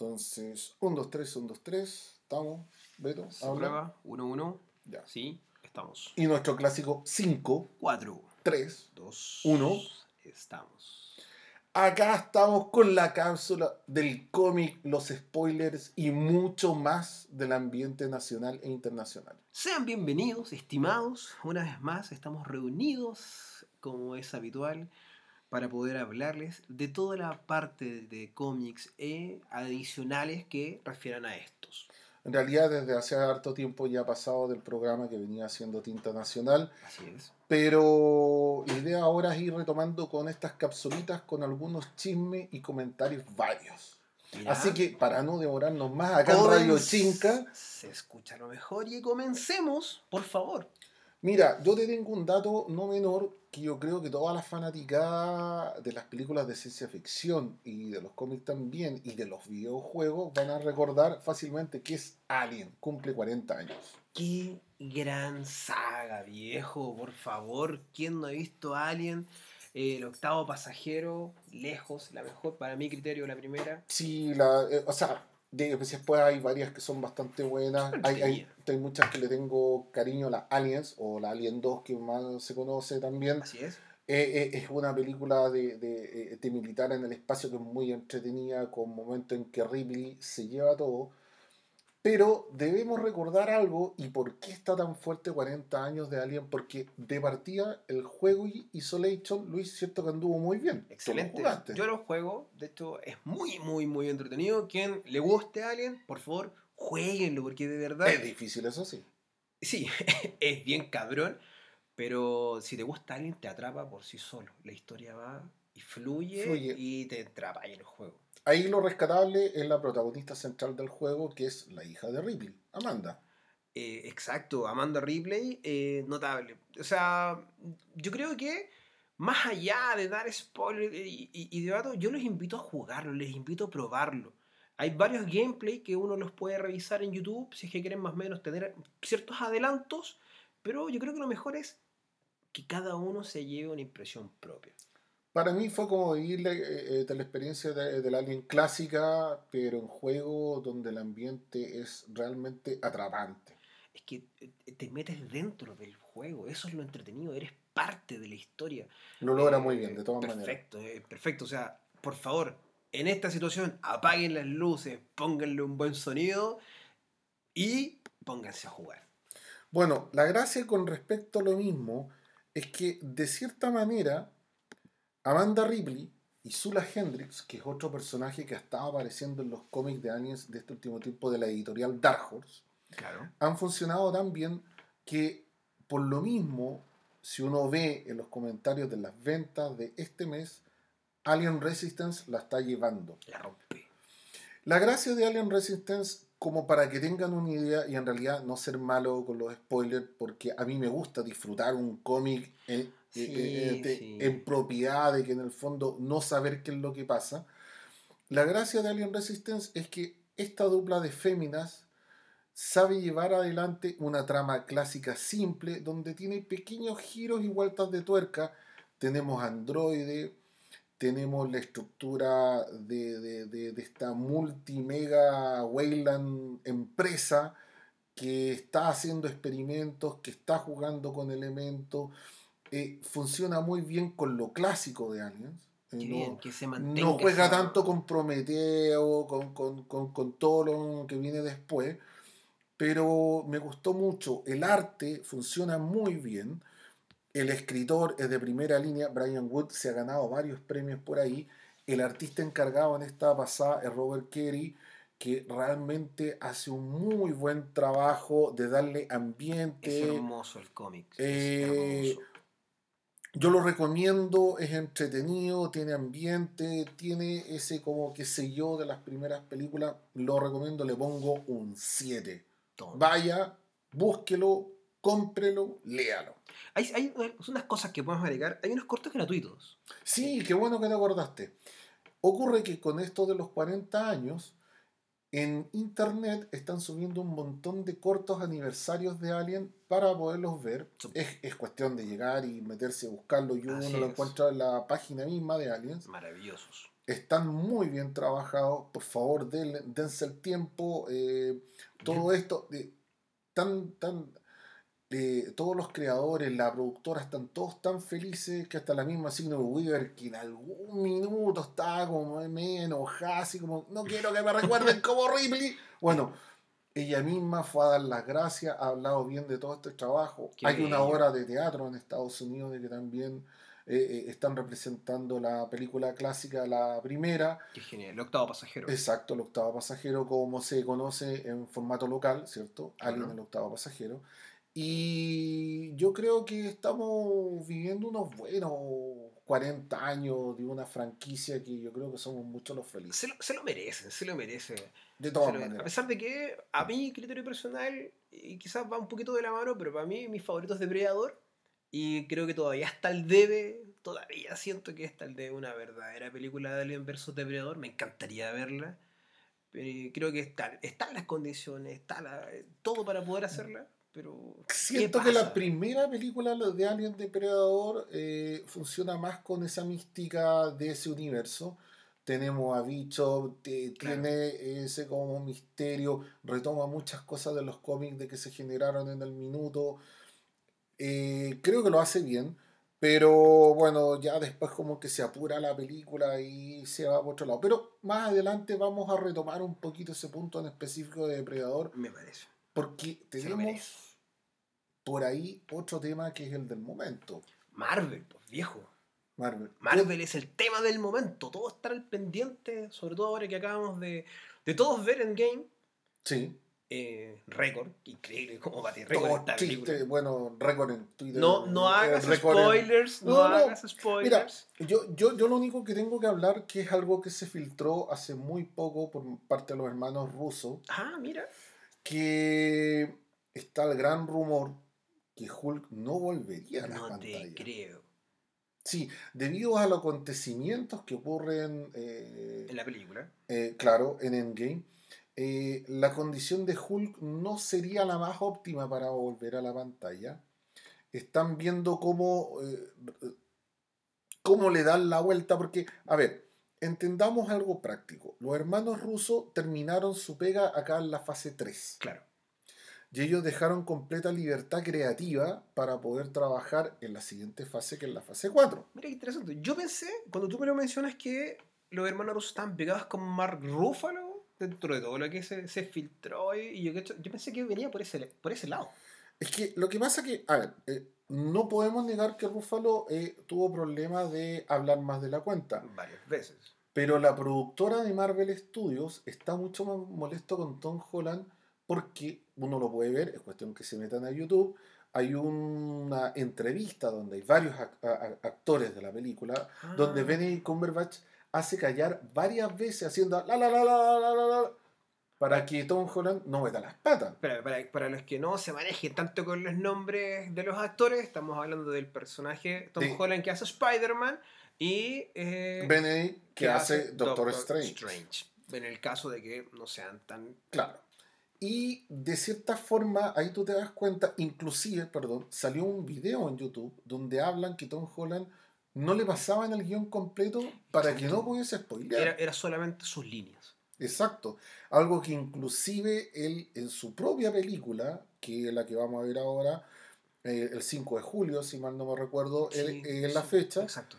Entonces, 1, 2, 3, 1, 2, 3. Estamos. Beto, Se habla. prueba. 1, 1. Ya. Sí, estamos. Y nuestro clásico 5, 4, 3. 2, Uno. Estamos. Acá estamos con la cápsula del cómic, los spoilers y mucho más del ambiente nacional e internacional. Sean bienvenidos, estimados. Una vez más estamos reunidos, como es habitual, para poder hablarles de toda la parte de cómics e adicionales que refieran a estos. En realidad, desde hace harto tiempo ya ha pasado del programa que venía haciendo Tinta Nacional, Así es. pero la idea ahora es ir retomando con estas capsulitas con algunos chismes y comentarios varios. Así que para no demorarnos más acá en Radio Chinca, Se escucha lo mejor y comencemos, por favor. Mira, yo te tengo un dato no menor que yo creo que todas las fanáticas de las películas de ciencia ficción y de los cómics también y de los videojuegos van a recordar fácilmente que es Alien, cumple 40 años. Qué gran saga, viejo, por favor. ¿Quién no ha visto Alien? Eh, el octavo pasajero, lejos, la mejor, para mi criterio, la primera. Sí, la, eh, o sea, de, después hay varias que son bastante buenas. Hay, hay, hay muchas que le tengo cariño, las Aliens o la Alien 2 que más se conoce también. Así es. Eh, eh, es una película de, de, eh, de militar en el espacio que es muy entretenida, con momentos en que Ripley se lleva todo. Pero debemos recordar algo y por qué está tan fuerte 40 años de Alien, porque de partida el juego y Isolation, Luis, cierto que anduvo muy bien. Lo Excelente. Yo lo juego, de hecho es muy, muy, muy entretenido. Quien le guste Alien, por favor, jueguenlo, porque de verdad... Es difícil, eso sí. Sí, es bien cabrón, pero si te gusta Alien, te atrapa por sí solo. La historia va y fluye, Fluye. y te atrapa ahí en el juego. Ahí lo rescatable es la protagonista central del juego, que es la hija de Ripley, Amanda. Eh, exacto, Amanda Ripley, eh, notable. O sea, yo creo que más allá de dar spoilers y, y, y yo los invito a jugarlo, les invito a probarlo. Hay varios gameplay que uno los puede revisar en YouTube si es que quieren más o menos tener ciertos adelantos, pero yo creo que lo mejor es que cada uno se lleve una impresión propia. Para mí fue como vivir la, eh, eh, la experiencia de, del Alien clásica, pero en juego donde el ambiente es realmente atrapante. Es que eh, te metes dentro del juego, eso es lo entretenido, eres parte de la historia. Lo logra Eh, muy bien, de todas maneras. Perfecto, perfecto. O sea, por favor, en esta situación apaguen las luces, pónganle un buen sonido y pónganse a jugar. Bueno, la gracia con respecto a lo mismo es que de cierta manera Amanda Ripley y Sula Hendrix, que es otro personaje que ha estado apareciendo en los cómics de Aliens de este último tiempo de la editorial Dark Horse, Claro. han funcionado tan bien que por lo mismo, si uno ve en los comentarios de las ventas de este mes, Alien Resistance la está llevando. La rompe. La gracia de Alien Resistance, como para que tengan una idea y en realidad no ser malo con los spoilers, porque a mí me gusta disfrutar un cómic en, Sí, eh, de- sí. en propiedad, de que en el fondo no saber qué es lo que pasa. La gracia de Alien Resistance es que esta dupla de féminas sabe llevar adelante una trama clásica simple donde tiene pequeños giros y vueltas de tuerca. Tenemos androide, tenemos la estructura de, de, de- de esta multimega Weyland empresa que está haciendo experimentos, que está jugando con elementos, eh, funciona muy bien con lo clásico de Aliens. Eh, no- bien, que se no juega tanto con Prometeo, con, con, con, con todo lo que viene después, pero me gustó mucho. El arte funciona muy bien. El escritor es de primera línea, Brian Wood, se ha ganado varios premios por ahí. El artista encargado en esta pasada es Robert Kerry, que realmente hace un muy buen trabajo de darle Es ambiente. hermoso el cómic. Eh, es hermoso. Yo lo recomiendo, es entretenido, tiene ambiente, tiene ese como que sé yo de las primeras películas. Lo recomiendo, le pongo un 7. Toma. Vaya, búsquelo, cómprelo, léalo. Hay, hay unas cosas que podemos agregar. Hay unos cortos gratuitos. Sí, qué bueno que te acordaste. Ocurre que con esto de los 40 años, en internet están subiendo un montón de cortos aniversarios de Alien para poderlos ver. Es, es cuestión de llegar y meterse a buscarlo y uno Así lo es. encuentra en la página misma de Aliens. Maravillosos. están muy bien trabajados. Por favor, den, dense el tiempo. eh, todo esto, eh, tan, tan, eh, todos los creadores, la productora, están todos tan felices que hasta la misma Signo Weaver, que en algún minuto estaba como medio enojada, así como, no quiero que me recuerden como Ripley. Bueno, ella misma fue a dar las gracias, ha hablado bien de todo este trabajo. Qué Hay una obra de teatro en Estados Unidos de que también eh, eh, están representando la película clásica, la primera. Qué genial. El octavo pasajero. Exacto, el octavo pasajero, como se conoce en formato local, ¿cierto? Alien, Claro. el octavo pasajero. Y yo creo que estamos viviendo unos buenos 40 años de una franquicia que yo creo que somos muchos los felices. Se lo, se lo merecen, se lo merece. De todas lo- a maneras. pesar de que a mi criterio personal, y quizás va un poquito de la mano, pero para mí mi favorito es Depredador. Y creo que todavía está el debe, todavía siento que está el debe una verdadera película de Alien vs Depredador. Me encantaría verla. Pero creo que está, están las condiciones, está la- todo para poder hacerla. Pero Siento ¿qué que la primera película de Alien Depredador eh, funciona más con esa mística de ese universo. Tenemos a Bicho, te- Claro. tiene ese como misterio, retoma muchas cosas de los cómics de que se generaron en el minuto. Eh, creo que lo hace bien, pero bueno, ya después como que se apura la película y se va por otro lado. Pero más adelante vamos a retomar un poquito ese punto en específico de Depredador, me parece. Porque tenemos por ahí otro tema que es el del momento. Marvel, pues viejo. Marvel. Marvel es el tema del momento. Todos están al pendiente, sobre todo ahora que acabamos de, de todos ver en Game. Sí. Eh, récord, increíble cómo bate récord Todo esta película. bueno, récord en Twitter. No, no eh, hagas en- spoilers, no, No, no. hagas spoilers. Yo, yo, yo lo único que tengo que hablar, que es algo que se filtró hace muy poco por parte de los hermanos rusos, Ah, mira. Que está el gran rumor que Hulk no volvería a la No pantalla. te creo. Sí, debido a los acontecimientos que ocurren, eh, En la película. eh, claro, en Endgame, eh, la condición de Hulk no sería la más óptima para volver a la pantalla. Están viendo cómo, cómo le dan la vuelta, porque, a ver, entendamos algo práctico. Los hermanos rusos terminaron su pega acá en la fase 3. Claro. Y ellos dejaron completa libertad creativa para poder trabajar en la siguiente fase, que es la fase 4. Mira qué interesante. Yo pensé, cuando tú me lo mencionas, que los hermanos rusos estaban pegados con Mark Ruffalo dentro de todo lo que se, se filtró. Y yo, yo pensé que venía por ese, por ese lado. Es que lo que pasa que, a ver, eh, no podemos negar que Rúfalo eh, tuvo problemas de hablar más de la cuenta. Varias veces. Pero la productora de Marvel Studios está mucho más molesto con Tom Holland porque uno lo puede ver, es cuestión que se metan a YouTube. Hay una entrevista donde hay varios actores de la película, ah. donde Benedict Cumberbatch hace callar varias veces haciendo la la la la la la la para que Tom Holland no meta las patas. Para, para, para los que no se manejen tanto con los nombres de los actores, estamos hablando del personaje Tom De- Holland que hace Spider-Man y eh, Benedict que, hace Doctor, Strange. Strange. En el caso de que no sean tan... Claro. Y de cierta forma, ahí tú te das cuenta, inclusive, perdón, salió un video en YouTube donde hablan que Tom Holland no le pasaban el guion completo para que no pudiese spoilear. Era, era solamente sus líneas. Exacto. Algo que inclusive él en su propia película, que es la que vamos a ver ahora, eh, el 5 de julio, si mal no me recuerdo, Sí, él- eh, en la sí, fecha, Exacto.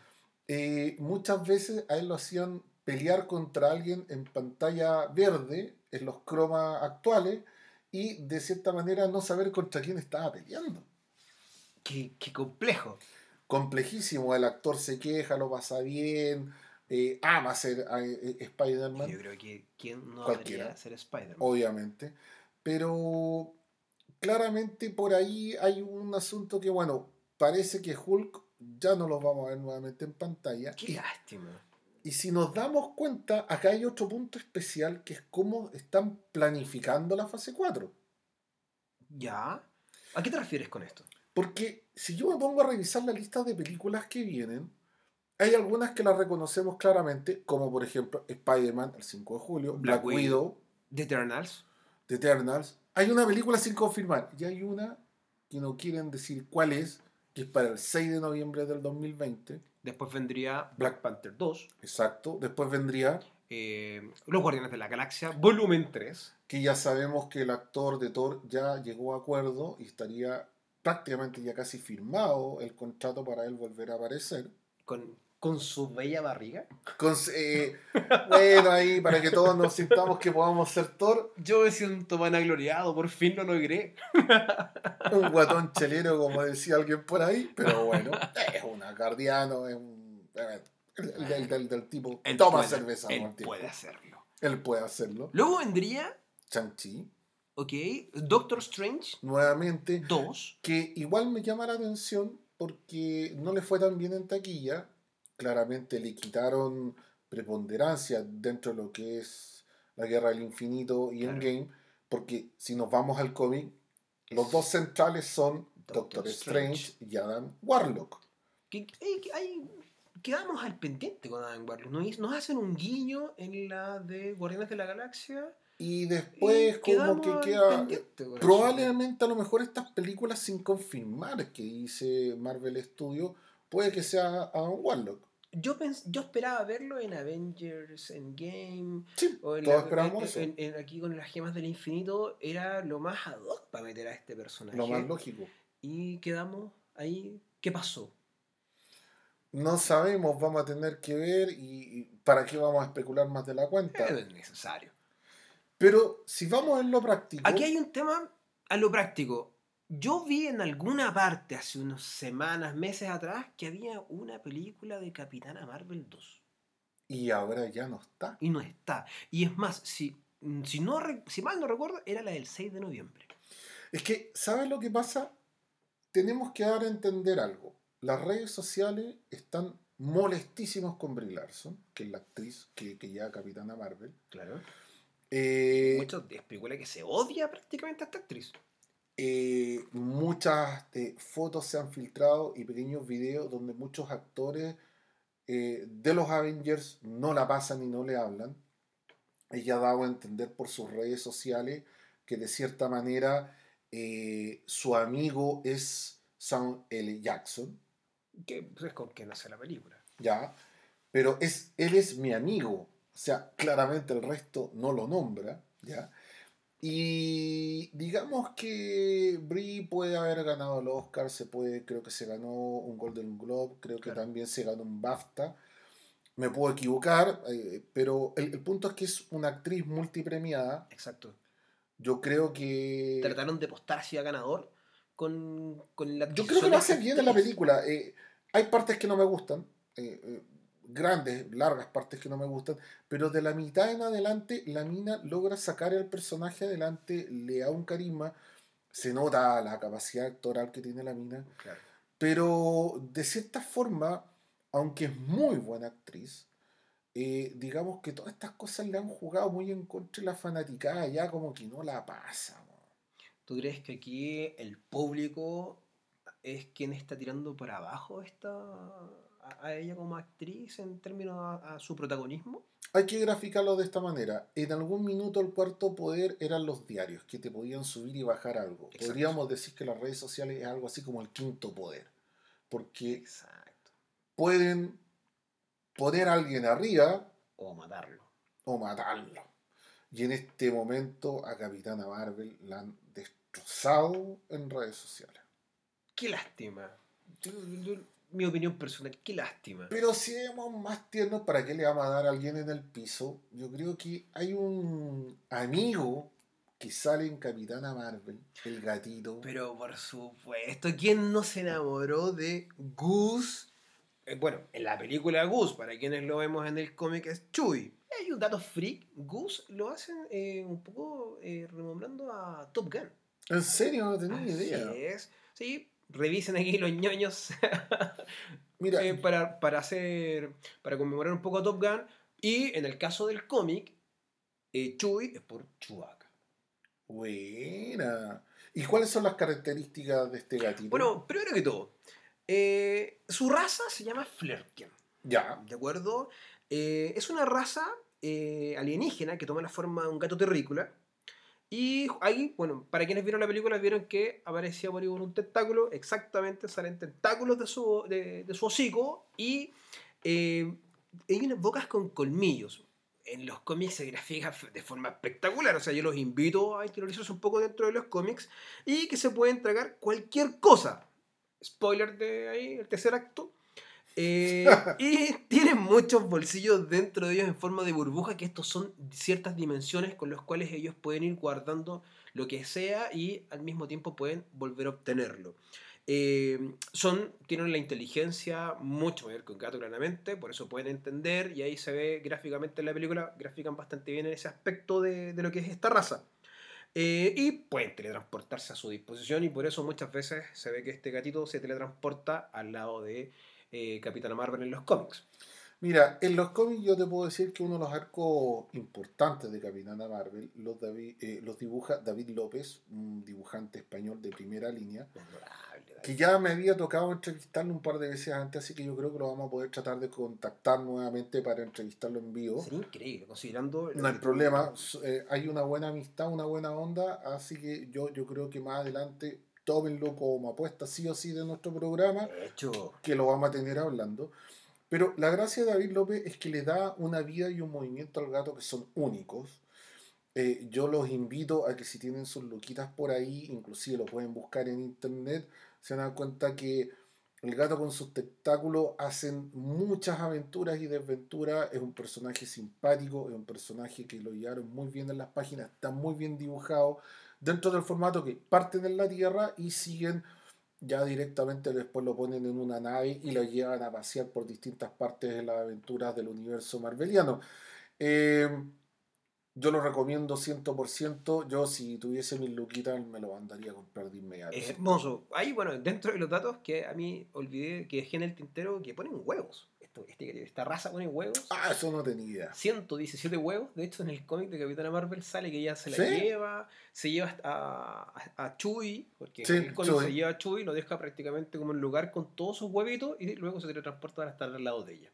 eh, muchas veces a él lo hacían pelear contra alguien en pantalla verde, en los cromas actuales, y de cierta manera no saber contra quién estaba peleando. Qué, qué complejo. Complejísimo, el actor se queja, lo pasa bien, eh, ama ser eh, eh, Spider-Man. Yo creo que quién no Cualquiera. debería ser Spider-Man. obviamente. Pero claramente por ahí hay un asunto que, bueno, parece que Hulk ya no lo vamos a ver nuevamente en pantalla. Qué Y, lástima. y si nos damos cuenta, acá hay otro punto especial que es cómo están planificando la fase 4. ¿Ya? ¿A qué te refieres con esto? Porque si yo me pongo a revisar la lista de películas que vienen, hay algunas que las reconocemos claramente, como por ejemplo Spider-Man el 5 de julio, Black, Black Widow, Widow. The Eternals. The Eternals. Hay una película sin confirmar y hay una que no quieren decir cuál es, que es para el 6 de noviembre del 2020. Después vendría Black Panther 2. Exacto. Después vendría eh, Los Guardianes de la Galaxia, volumen 3. Que ya sabemos que el actor de Thor ya llegó a acuerdo y estaría prácticamente ya casi firmado el contrato para él volver a aparecer. Con, con su bella barriga. Con, eh, bueno, ahí para que todos nos sintamos que podamos ser Thor. Yo me siento vanagloriado, por fin lo logré. un guatón chelero, como decía alguien por ahí, pero bueno, es un acardiano, es un. El, del, del, tipo él toma puede, cerveza. Él puede hacerlo. Él puede hacerlo. Luego vendría. Chanchi. Ok. Doctor Strange. Nuevamente. Dos. Que igual me llama la atención porque no le fue tan bien en taquilla. Claramente le quitaron preponderancia dentro de lo que es la Guerra del Infinito y claro. Endgame. Porque si nos vamos al cómic, los dos centrales son Doctor, Doctor Strange, Strange, y Adam Warlock. Que, hay, hay, quedamos al pendiente con Adam Warlock. Nos, nos, hacen un guiño en la de Guardianes de la Galaxia. Y después y como que queda... Probablemente a lo mejor estas películas sin confirmar que dice Marvel Studios, puede que sea Adam Warlock. Yo, pens yo esperaba verlo en Avengers Endgame. Sí, o en todos la, en, en, aquí con las gemas del infinito. Era lo más ad hoc para meter a este personaje. Lo más lógico. Y quedamos ahí. ¿Qué pasó? No sabemos, vamos a tener que ver y, y para qué vamos a especular más de la cuenta. Es necesario. Pero si vamos en lo práctico. Aquí hay un tema a lo práctico. Yo vi en alguna parte hace unas semanas, meses atrás, que había una película de Capitana Marvel 2. Y ahora ya no está. Y no está. Y es más, si, si, no, si mal no recuerdo, era la del 6 de noviembre. Es que, ¿sabes lo que pasa? Tenemos que dar a entender algo. Las redes sociales están molestísimos con Brie Larson, que es la actriz que, que lleva Capitana Marvel. Claro. Eh, Muchos especulan que se odia prácticamente a esta actriz. Eh, muchas eh, fotos se han filtrado y pequeños videos donde muchos actores eh, de los Avengers no la pasan y no le hablan. Ella ha dado a entender por sus redes sociales que de cierta manera su amigo es Sam L. Jackson. Que es con quien hace la película. Ya, pero es, él es mi amigo. O sea, claramente el resto no lo nombra. ¿ya? Y digamos que Brie puede haber ganado el Oscar, se puede, creo que se ganó un Golden Globe, creo que Claro. también se ganó un BAFTA. Me puedo equivocar, eh, pero el, el punto es que es una actriz multipremiada. Exacto. Yo creo que. Trataron de postar hacia ganador con, con la Yo creo que lo hace bien en la película. Eh, hay partes que no me gustan, eh, grandes, largas partes que no me gustan, pero de la mitad en adelante la mina logra sacar al personaje adelante, le da un carisma, se nota la capacidad actoral que tiene la mina, Claro. pero de cierta forma, aunque es muy buena actriz, eh, digamos que todas estas cosas le han jugado muy en contra de la fanaticada, ya como que no la pasa. ¿Tú crees que aquí el público es quien está tirando por abajo esta, a, a ella como actriz en términos a, a su protagonismo? Hay que graficarlo de esta manera. En algún minuto el cuarto poder eran los diarios, que te podían subir y bajar algo. Exacto. Podríamos decir que las redes sociales es algo así como el quinto poder. Porque Exacto. pueden poner a alguien arriba O matarlo. o matarlo. Y en este momento a Capitana Marvel la han destrozado en redes sociales. Qué lástima. Mi opinión personal, qué lástima. Pero si vemos más tiernos, ¿para qué le vamos a dar a alguien en el piso? Yo creo que hay un amigo que sale en Capitana Marvel, el gatito. Pero por supuesto, ¿quién no se enamoró de Goose? Eh, bueno, en la película Goose, para quienes lo vemos en el cómic, es Chewie. Hay un dato freak, Goose lo hacen eh, un poco eh, remembrando a Top Gun. En serio, no tenía Así idea. es. Sí, revisen aquí los ñoños Mira, eh, para, para hacer, para conmemorar un poco a Top Gun. Y en el caso del cómic, eh, Chewie es por Chewbacca. buena. ¿Y cuáles son las características de este gatito? Bueno, primero que todo, eh, su raza se llama Flerken. ya. ¿De acuerdo? Eh, es una raza eh, alienígena que toma la forma de un gato terrícola. Y ahí, bueno, para quienes vieron la película, vieron que aparecía por ahí un tentáculo, exactamente, salen tentáculos de su, de, su hocico y eh, hay unas bocas con colmillos. En los cómics se grafica de forma espectacular, o sea, yo los invito a interiorizarse un poco dentro de los cómics y que se pueden tragar cualquier cosa. Spoiler de ahí, el tercer acto eh, y tienen muchos bolsillos dentro de ellos en forma de burbuja, que estos son ciertas dimensiones con las cuales ellos pueden ir guardando lo que sea y al mismo tiempo pueden volver a obtenerlo. Eh, son, tienen la inteligencia mucho mayor que un gato, claramente, por eso pueden entender, y ahí se ve gráficamente en la película, grafican bastante bien en ese aspecto de, de lo que es esta raza. Eh, y pueden teletransportarse a su disposición, y por eso muchas veces se ve que este gatito se teletransporta al lado de eh, Capitana Marvel en los cómics. Mira, en los cómics yo te puedo decir que uno de los arcos importantes de Capitana Marvel los, eh, los dibuja David López, un dibujante español de primera línea, que ya me había tocado entrevistarlo un par de veces antes, así que yo creo que lo vamos a poder tratar de contactar nuevamente para entrevistarlo en vivo. Sería increíble, considerando... No hay problema, eh, hay una buena amistad, una buena onda, así que yo, yo creo que más adelante tómenlo como apuesta sí o sí de nuestro programa, hecho. que lo vamos a tener hablando. Pero la gracia de David López es que le da una vida y un movimiento al gato que son únicos. Eh, yo los invito a que si tienen sus loquitas por ahí, inclusive lo pueden buscar en internet, se dan cuenta que el gato con sus tentáculos hacen muchas aventuras y desventuras. Es un personaje simpático, es un personaje que lo llevaron muy bien en las páginas, está muy bien dibujado dentro del formato que parten en la Tierra y siguen ya directamente después lo ponen en una nave y lo llevan a pasear por distintas partes de las aventuras del universo marveliano. Eh, yo lo recomiendo 100%. Yo, si tuviese mis luquitas, me lo mandaría a comprar de inmediato. Es hermoso. Ahí, bueno, dentro de los datos que a mí olvidé que dejé en el tintero, que ponen huevos. Este, esta raza pone huevos. Ah, eso no tenía idea. 117 huevos. De hecho, en el cómic de Capitana Marvel sale que ella se la lleva, se lleva a, a, Chuy, porque el cómic se lleva a Chuy, lo deja prácticamente como en lugar con todos sus huevitos y luego se teletransporta hasta al lado de ella.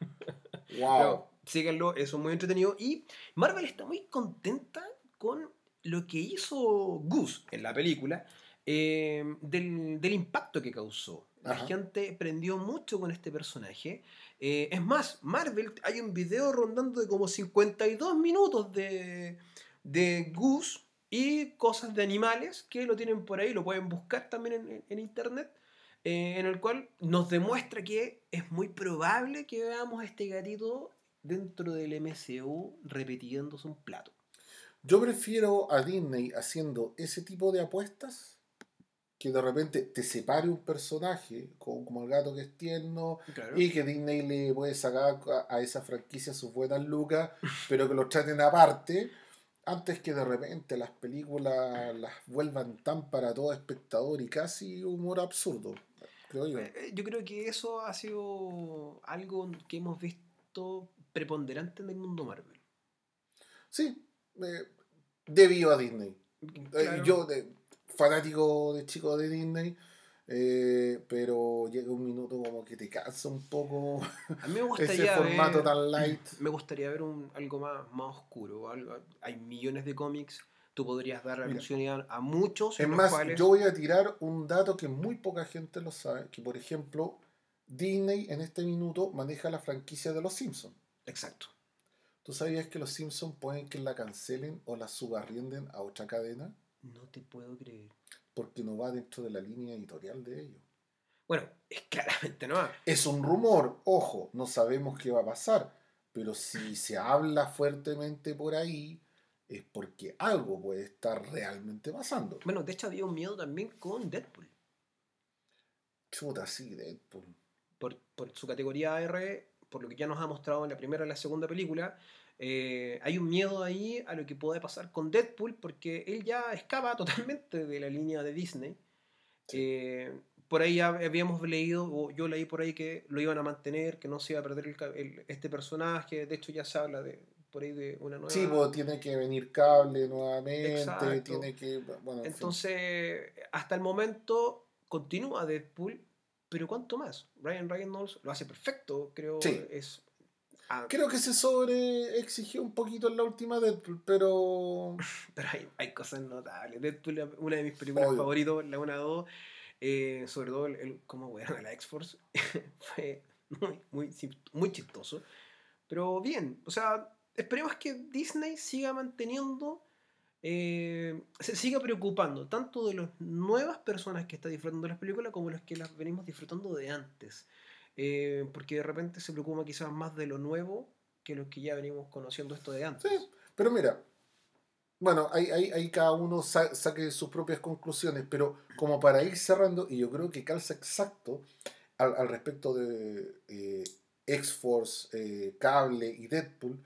Wow. síganlo, eso es muy entretenido. Y Marvel está muy contenta con lo que hizo Goose en la película, eh, del, del impacto que causó. La gente prendió mucho con este personaje. Eh, es más, Marvel, hay un video rondando de como 52 minutos de, de Goose y cosas de animales que lo tienen por ahí, lo pueden buscar también en, internet, eh, en el cual nos demuestra que es muy probable que veamos a este gatito dentro del MCU repitiéndose un plato. Yo prefiero a Disney haciendo ese tipo de apuestas que de repente te separe un personaje, como, el gato que es tierno, y que Disney le puede sacar a, esa franquicia sus buenas lucas, pero que lo traten aparte, antes que de repente las películas las vuelvan tan para todo espectador y casi humor absurdo, creo yo. Eh, eh, yo creo que eso ha sido algo que hemos visto preponderante en el mundo Marvel. Sí, eh, debido a Disney. yo, de, fanático de chico de Disney. Eh, pero llega un minuto como que te cansa un poco a mí me gustaría ese formato tan light. Me gustaría ver un, algo más, más oscuro. Algo, hay millones de cómics, tú podrías dar alusión a muchos. Es más, yo voy a tirar un dato que muy poca gente lo sabe, que por ejemplo, Disney en este minuto maneja la franquicia de Los Simpsons. Exacto. ¿Tú sabías que Los Simpsons pueden que la cancelen o la subarrienden a otra cadena? No te puedo creer. Porque no va dentro de la línea editorial de ellos. Bueno, es claramente no va. Es un rumor, ojo, no sabemos qué va a pasar. Pero si se habla fuertemente por ahí, es porque algo puede estar realmente pasando. Bueno, de hecho había un miedo también con Deadpool. Chuta, sí, Deadpool. Por, por su categoría R, por lo que ya nos ha mostrado en la primera y la segunda película, eh, hay un miedo ahí a lo que puede pasar con Deadpool porque él ya escapa totalmente de la línea de Disney. Eh, por ahí habíamos leído, o yo leí por ahí que lo iban a mantener, que no se iba a perder este personaje. De hecho, ya se habla de por ahí de una nueva. Sí, pues tiene que venir cable nuevamente, tiene que. Entonces, hasta el momento continúa Deadpool, pero ¿cuánto más? Ryan Reynolds lo hace perfecto, creo. Es Ah, Creo que se sobre exigió un poquito en la última Deadpool, pero. pero hay, hay cosas notables. Deadpool es una de mis películas Obvio. favoritas, la 1 2. Eh, sobre todo el, el cómo weón a la X-Force. Fue muy, muy, muy chistoso. Pero bien, o sea, esperemos que Disney siga manteniendo. eh, se siga preocupando tanto de las nuevas personas que están disfrutando de las películas como las que las venimos disfrutando de antes. Eh, porque de repente se preocupa quizás más de lo nuevo que los que ya venimos conociendo esto de antes. Sí, pero mira. Bueno, ahí, ahí, ahí cada uno sa- saque sus propias conclusiones, pero como para ir cerrando, y yo creo que calza exacto al, al respecto de eh, X-Force, eh, Cable y Deadpool,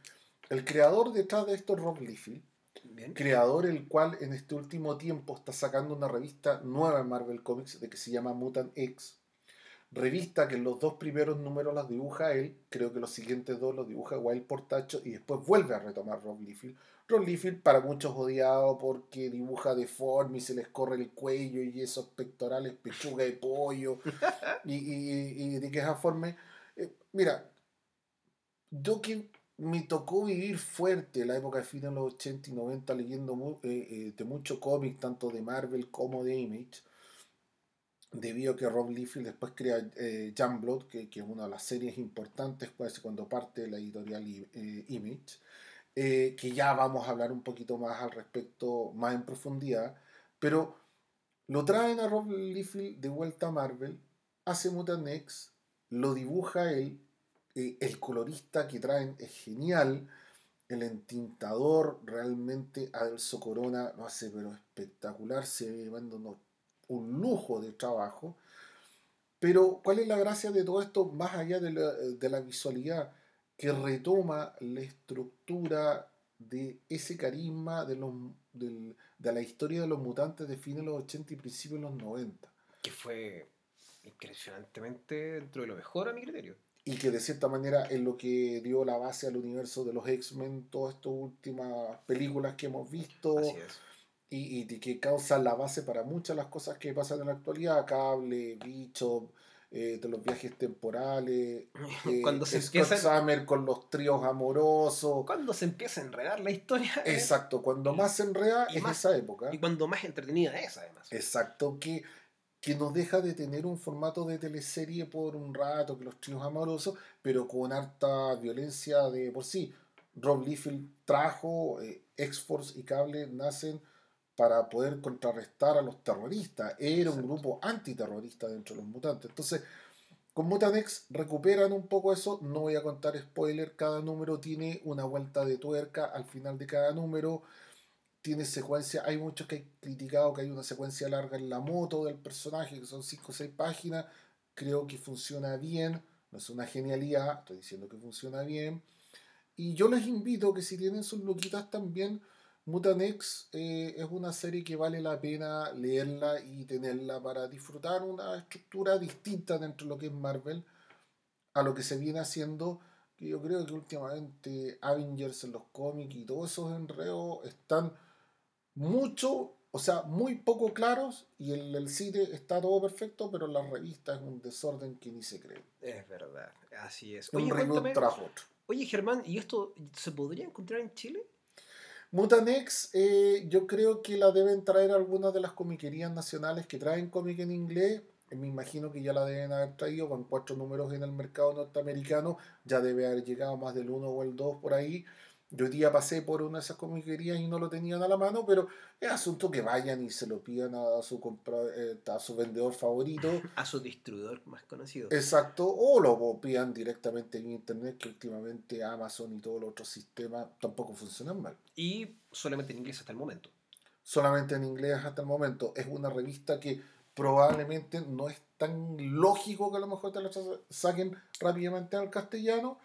el creador detrás de esto es Rob Liefeld, Bien. creador el cual en este último tiempo está sacando una revista nueva en Marvel Comics de que se llama Mutant X. Revista que en los dos primeros números las dibuja él, creo que los siguientes dos los dibuja Wild Portacho y después vuelve a retomar Rob Liefeld. Rob Liefeld para muchos odiado porque dibuja deforme y se les corre el cuello y esos pectorales pechuga de pollo y, y, y de que esa forma. eh, mira, yo que me tocó vivir fuerte la época de fines de los 80 y 90 leyendo eh, eh, de mucho cómic, tanto de Marvel como de Image, debido a que Rob Liefeld después crea eh, que, que es una de las series importantes pues, cuando parte la editorial I- eh, Image, eh, que ya vamos a hablar un poquito más al respecto, más en profundidad, pero lo traen a Rob Liefeld de vuelta a Marvel, hace Mutant X, lo dibuja él, eh, el colorista que traen es genial, el entintador realmente Adelso Corona lo hace pero espectacular, se ve llevando unos- un lujo de trabajo. Pero, ¿cuál es la gracia de todo esto más allá de la, de la visualidad? Que retoma la estructura de ese carisma de, los, del- de la historia de los mutantes de fines de los 80 y principios de los 90. Que fue impresionantemente dentro de lo mejor a mi criterio. y que de cierta manera es lo que dio la base al universo de los X-Men, todas estas últimas películas que hemos visto Así es. Y, y de que causan la base para muchas de las cosas que pasan en la actualidad, cable, bicho, eh, de los viajes temporales, eh, Cuando se Scott empiezan- Summer con los tríos amorosos. Cuando se empieza a enredar la historia. ¿eh? Exacto, cuando más se enreda es más- esa época. Y cuando más entretenida es, además. Exacto, que, que nos deja de tener un formato de teleserie por un rato, que los tríos amorosos, pero con harta violencia de por sí. Rob Liefeld trajo, eh, X-Force y Cable nacen para poder contrarrestar a los terroristas. Era un grupo antiterrorista dentro de los mutantes. Entonces, con Mutant X recuperan un poco eso. No voy a contar spoiler, cada número tiene una vuelta de tuerca al final de cada número. Tiene secuencia, hay muchos que han criticado que hay una secuencia larga en la moto del personaje, que son 5 o 6 páginas, creo que funciona bien, no es una genialidad, estoy diciendo que funciona bien, y yo les invito que si tienen sus loquitas también, Mutant X eh, es una serie que vale la pena leerla y tenerla para disfrutar una estructura distinta dentro de lo que es Marvel a lo que se viene haciendo que yo creo que últimamente Avengers en los cómics y todos esos enredos están mucho, o sea, muy poco claros y en el cine está todo perfecto, pero en las revistas es un desorden que ni se cree. Es verdad, así es. Un Oye, reboot cuéntame, tras otro. oye Germán, ¿y esto se podría encontrar en Chile? Mutant X, eh, yo creo que la deben traer algunas de las comiquerías nacionales que traen cómic en inglés. Eh, Me imagino que ya la deben haber traído con cuatro números en el mercado norteamericano. Ya debe haber llegado más del uno o el dos por ahí. Yo hoy día pasé por una de esas comiquerías y no lo tenían a la mano, pero es asunto que vayan y se lo pidan a su, compra- eh, a su vendedor favorito. A su distribuidor más conocido. Exacto, o lo pidan directamente en internet, que últimamente Amazon y todos los otros sistemas tampoco funcionan mal. Y solamente en inglés hasta el momento. solamente en inglés hasta el momento. Es una revista que probablemente no es tan lógico que a lo mejor te la sa- saquen rápidamente al castellano,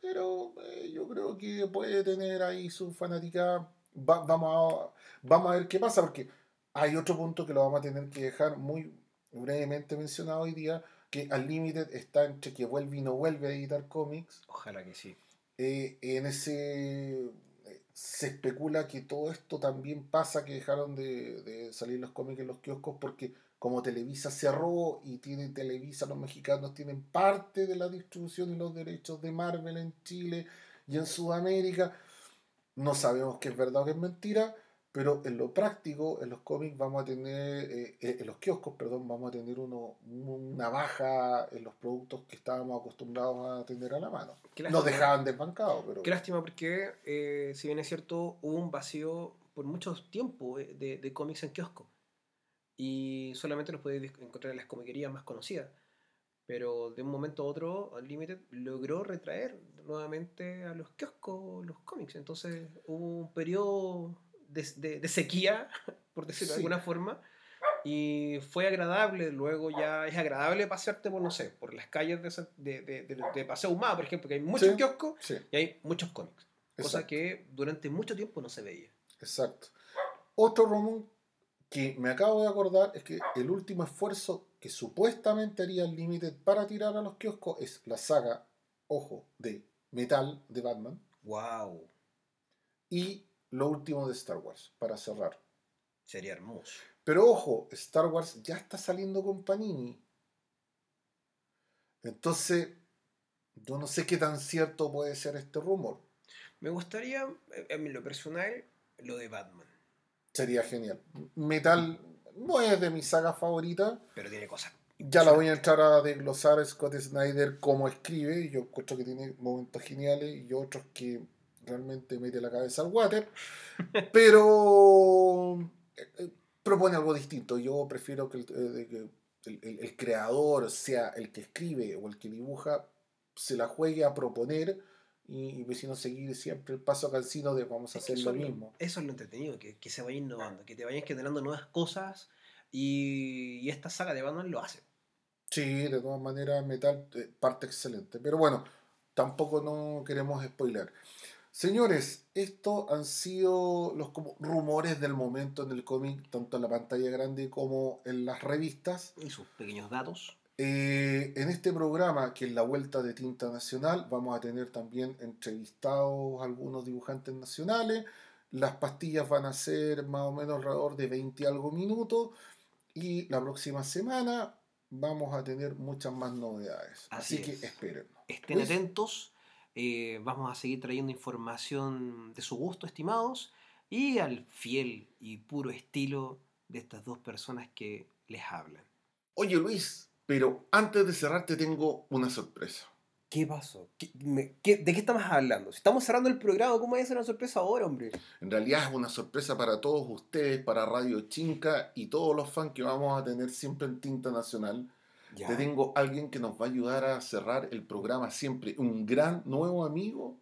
pero eh, yo creo que puede tener ahí su fanática. Va- vamos, a, vamos a ver qué pasa, porque hay otro punto que lo vamos a tener que dejar muy brevemente mencionado hoy día, que Unlimited está entre que vuelve y no vuelve a editar cómics. Ojalá que sí. Eh, en ese eh, se especula que todo esto también pasa, que dejaron de, de salir los cómics en los kioscos porque como Televisa cerró y tiene Televisa, los mexicanos tienen parte de la distribución y los derechos de Marvel en Chile y en Sudamérica. No sabemos qué es verdad o qué es mentira, pero en lo práctico, en los cómics vamos a tener, eh, eh, en los kioscos, perdón, vamos a tener uno, una baja en los productos que estábamos acostumbrados a tener a la mano. Nos dejaban desbancados, pero... Qué lástima porque, eh, si bien es cierto, hubo un vacío por mucho tiempo de, de cómics en kiosco. Y solamente los podéis encontrar en las comiquerías más conocidas. Pero de un momento a otro, Unlimited logró retraer nuevamente a los kioscos los cómics. Entonces hubo un periodo de, sequía, por decirlo de alguna forma, y fue agradable. Luego ya es agradable pasearte por, no sé, por las calles de, de, Paseo Humada, por ejemplo, que hay muchos kioscos y hay muchos cómics. Cosa que durante mucho tiempo no se veía. Exacto. Otro rumor que me acabo de acordar es que el último esfuerzo que supuestamente haría el Limited para tirar a los kioscos es la saga, ojo, de Metal de Batman. ¡Wow! Y lo último de Star Wars, para cerrar. Sería hermoso. Pero ojo, Star Wars ya está saliendo con Panini. Entonces, yo no sé qué tan cierto puede ser este rumor. Me gustaría, en lo personal, lo de Batman. Sería genial. Metal no es de mis sagas favoritas. Pero tiene cosas. Ya la voy a entrar a desglosar Scott Snyder cómo escribe. Yo encuentro que tiene momentos geniales y otros que realmente mete la cabeza al water, pero eh, eh, propone algo distinto. Yo prefiero que el, eh, creador sea el que escribe o el que dibuja, se la juegue a proponer y, y si no seguir siempre el paso cansino de vamos a hacer lo mismo. Eso es lo entretenido, que, que se vaya innovando, que te vayan generando nuevas cosas y, y esta saga de Batman lo hace. Sí, de todas maneras, Metal parte excelente. Pero bueno, tampoco no queremos spoiler. Señores, estos han sido los como rumores del momento en el cómic, tanto en la pantalla grande como en las revistas. Y sus pequeños datos. Eh, en este programa, que es la Vuelta de Tinta Nacional, vamos a tener también entrevistados algunos dibujantes nacionales. Las pastillas van a ser más o menos alrededor de 20 y algo minutos. Y la próxima semana vamos a tener muchas más novedades. Así, que esperen. Estén atentos eh, vamos a seguir trayendo información de su gusto, estimados, y al fiel y puro estilo de estas dos personas que les hablan. Oye Luis, pero antes de cerrar te tengo una sorpresa. ¿Qué pasó? ¿De qué estamos hablando? Si estamos cerrando el programa, ¿cómo va a ser una sorpresa ahora, hombre? En realidad es una sorpresa para todos ustedes, para Radio Chinca y todos los fans que vamos a tener siempre en Tinta Nacional te tengo alguien que nos va a ayudar a cerrar el programa siempre. Un gran nuevo amigo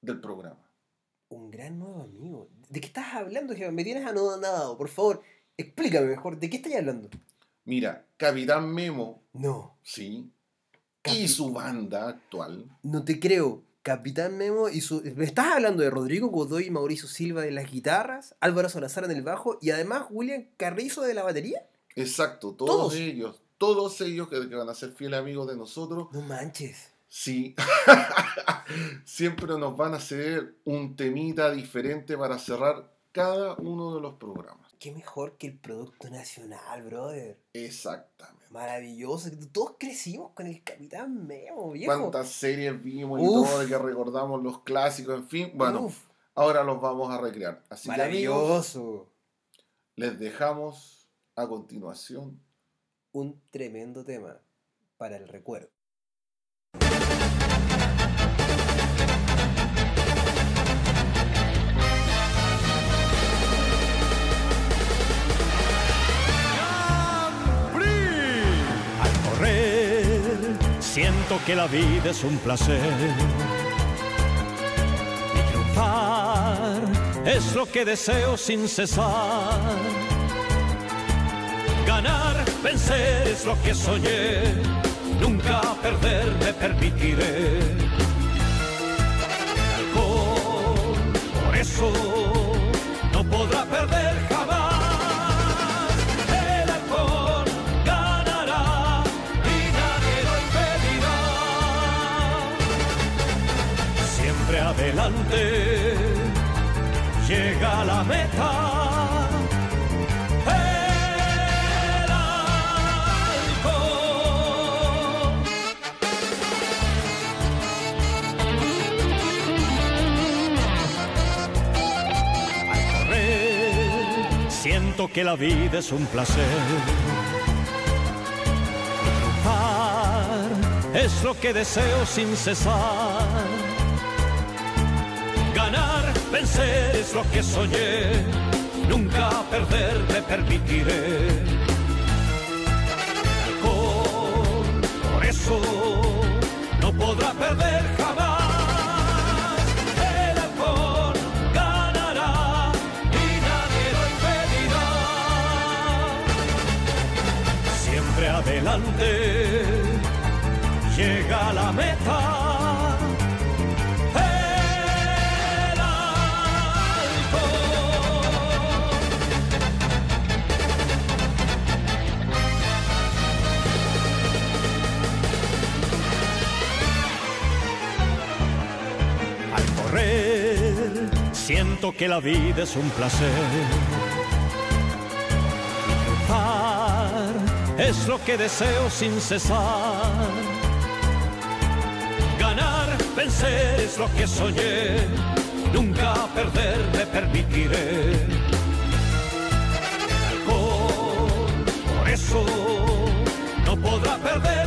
del programa. Un gran nuevo amigo. ¿De qué estás hablando, Jean? Me tienes anonadado. Por favor, explícame mejor. ¿De qué estás hablando? Mira, Capitán Memo. No. Sí. y su banda actual. No te creo. Capitán Memo y su. ¿Me estás hablando de Rodrigo Godoy y Mauricio Silva de las guitarras? Álvaro Salazar en el bajo y además William Carrizo de la batería? Exacto, todos. ellos todos ellos que, van a ser fieles amigos de nosotros. No manches. Sí, siempre nos van a hacer un temita diferente para cerrar cada uno de los programas. Qué mejor que el producto nacional, brother. Exactamente. Maravilloso. Todos crecimos con el Capitán Memo, viejo. Cuántas series vimos y todo de que recordamos los clásicos, en fin. Bueno, ahora los vamos a recrear. Así Maravilloso. les dejamos a continuación un tremendo tema para el recuerdo. Que la vida es un placer. Y triunfar es lo que deseo sin cesar Ganar, vencer es lo que soñé, nunca perder me permitiré. por eso adelante, llega la meta. El siento que la vida es un placer. es lo que deseo sin cesar. Es lo que soñé. Nunca perder me permitiré. Alcohol, por eso no podrá perder jamás. El alcohol ganará y nadie lo impedirá. Siempre adelante llega la meta. Siento que la vida es un placer. Triunfar es lo que deseo sin cesar. Ganar, vencer es lo que soñé. Nunca perder me permitiré. Alcohol, por eso no podrá perder